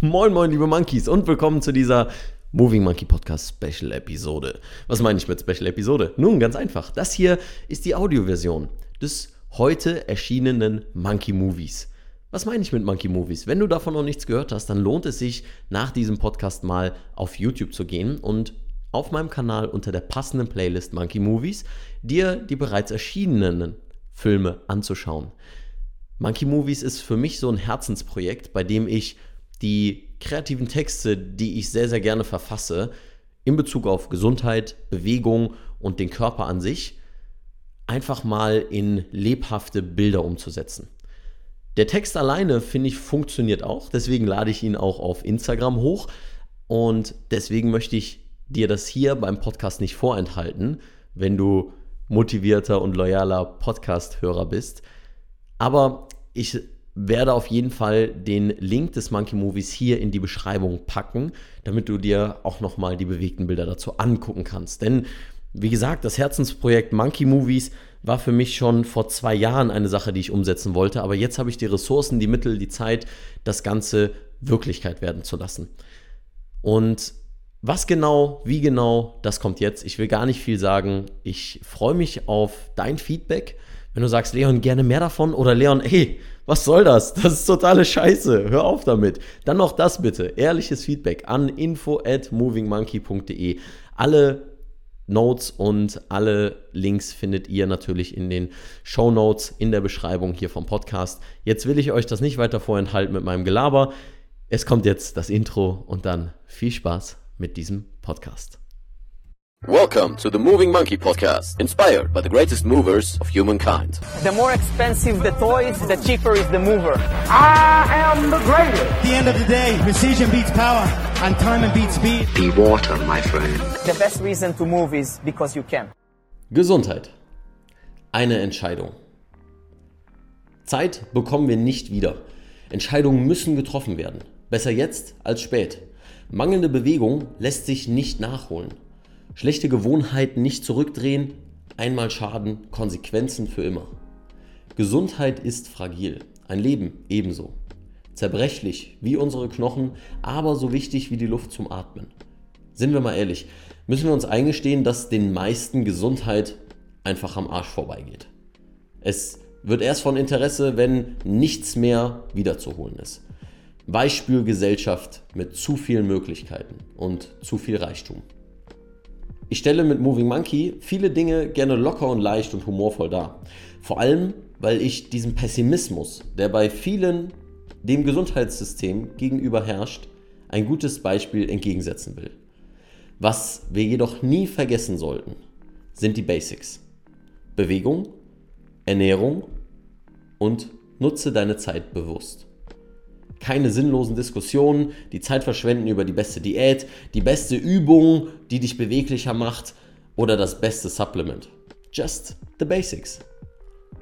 Moin, moin, liebe Monkeys und willkommen zu dieser Moving Monkey Podcast Special Episode. Was meine ich mit Special Episode? Nun, ganz einfach. Das hier ist die Audioversion des heute erschienenen Monkey Movies. Was meine ich mit Monkey Movies? Wenn du davon noch nichts gehört hast, dann lohnt es sich, nach diesem Podcast mal auf YouTube zu gehen und auf meinem Kanal unter der passenden Playlist Monkey Movies dir die bereits erschienenen Filme anzuschauen. Monkey Movies ist für mich so ein Herzensprojekt, bei dem ich die kreativen Texte, die ich sehr, sehr gerne verfasse, in Bezug auf Gesundheit, Bewegung und den Körper an sich, einfach mal in lebhafte Bilder umzusetzen. Der Text alleine, finde ich, funktioniert auch. Deswegen lade ich ihn auch auf Instagram hoch. Und deswegen möchte ich dir das hier beim Podcast nicht vorenthalten, wenn du motivierter und loyaler Podcast-Hörer bist. Aber ich werde auf jeden Fall den Link des Monkey Movies hier in die Beschreibung packen, damit du dir auch nochmal die bewegten Bilder dazu angucken kannst. Denn wie gesagt, das Herzensprojekt Monkey Movies war für mich schon vor zwei Jahren eine Sache, die ich umsetzen wollte. Aber jetzt habe ich die Ressourcen, die Mittel, die Zeit, das Ganze Wirklichkeit werden zu lassen. Und was genau, wie genau, das kommt jetzt. Ich will gar nicht viel sagen. Ich freue mich auf dein Feedback. Wenn du sagst, Leon, gerne mehr davon oder Leon, hey, was soll das? Das ist totale Scheiße. Hör auf damit. Dann noch das bitte. Ehrliches Feedback an info at movingmonkey.de. Alle Notes und alle Links findet ihr natürlich in den Show Notes in der Beschreibung hier vom Podcast. Jetzt will ich euch das nicht weiter vorenthalten mit meinem Gelaber. Es kommt jetzt das Intro und dann viel Spaß mit diesem Podcast. Welcome to the Moving Monkey Podcast, inspired by the greatest movers of humankind. The more expensive the toys, the cheaper is the mover. I am the greatest. At the end of the day, precision beats power, and time beats speed. Be water, my friend. The best reason to move is because you can. Gesundheit. Eine Entscheidung. Zeit bekommen wir nicht wieder. Entscheidungen müssen getroffen werden. Besser jetzt als spät. Mangelnde Bewegung lässt sich nicht nachholen. Schlechte Gewohnheiten nicht zurückdrehen, einmal Schaden, Konsequenzen für immer. Gesundheit ist fragil, ein Leben ebenso. Zerbrechlich wie unsere Knochen, aber so wichtig wie die Luft zum Atmen. Sind wir mal ehrlich, müssen wir uns eingestehen, dass den meisten Gesundheit einfach am Arsch vorbeigeht. Es wird erst von Interesse, wenn nichts mehr wiederzuholen ist. Beispielgesellschaft mit zu vielen Möglichkeiten und zu viel Reichtum. Ich stelle mit Moving Monkey viele Dinge gerne locker und leicht und humorvoll dar. Vor allem, weil ich diesem Pessimismus, der bei vielen dem Gesundheitssystem gegenüber herrscht, ein gutes Beispiel entgegensetzen will. Was wir jedoch nie vergessen sollten, sind die Basics. Bewegung, Ernährung und nutze deine Zeit bewusst keine sinnlosen Diskussionen, die Zeit verschwenden über die beste Diät, die beste Übung, die dich beweglicher macht oder das beste Supplement. Just the basics.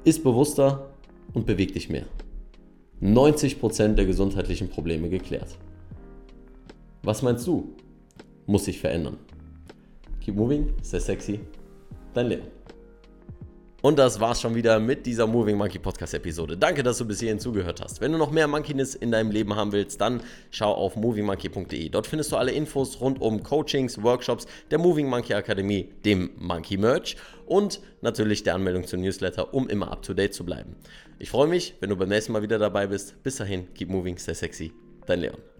Ist bewusster und beweg dich mehr. 90% der gesundheitlichen Probleme geklärt. Was meinst du? Muss sich verändern. Keep moving, stay sexy. Dein Leon. Und das war's schon wieder mit dieser Moving Monkey Podcast Episode. Danke, dass du bis hierhin zugehört hast. Wenn du noch mehr Monkeyness in deinem Leben haben willst, dann schau auf movingmonkey.de. Dort findest du alle Infos rund um Coachings, Workshops, der Moving Monkey Akademie, dem Monkey Merch und natürlich der Anmeldung zum Newsletter, um immer up to date zu bleiben. Ich freue mich, wenn du beim nächsten Mal wieder dabei bist. Bis dahin, keep moving, stay sexy. Dein Leon.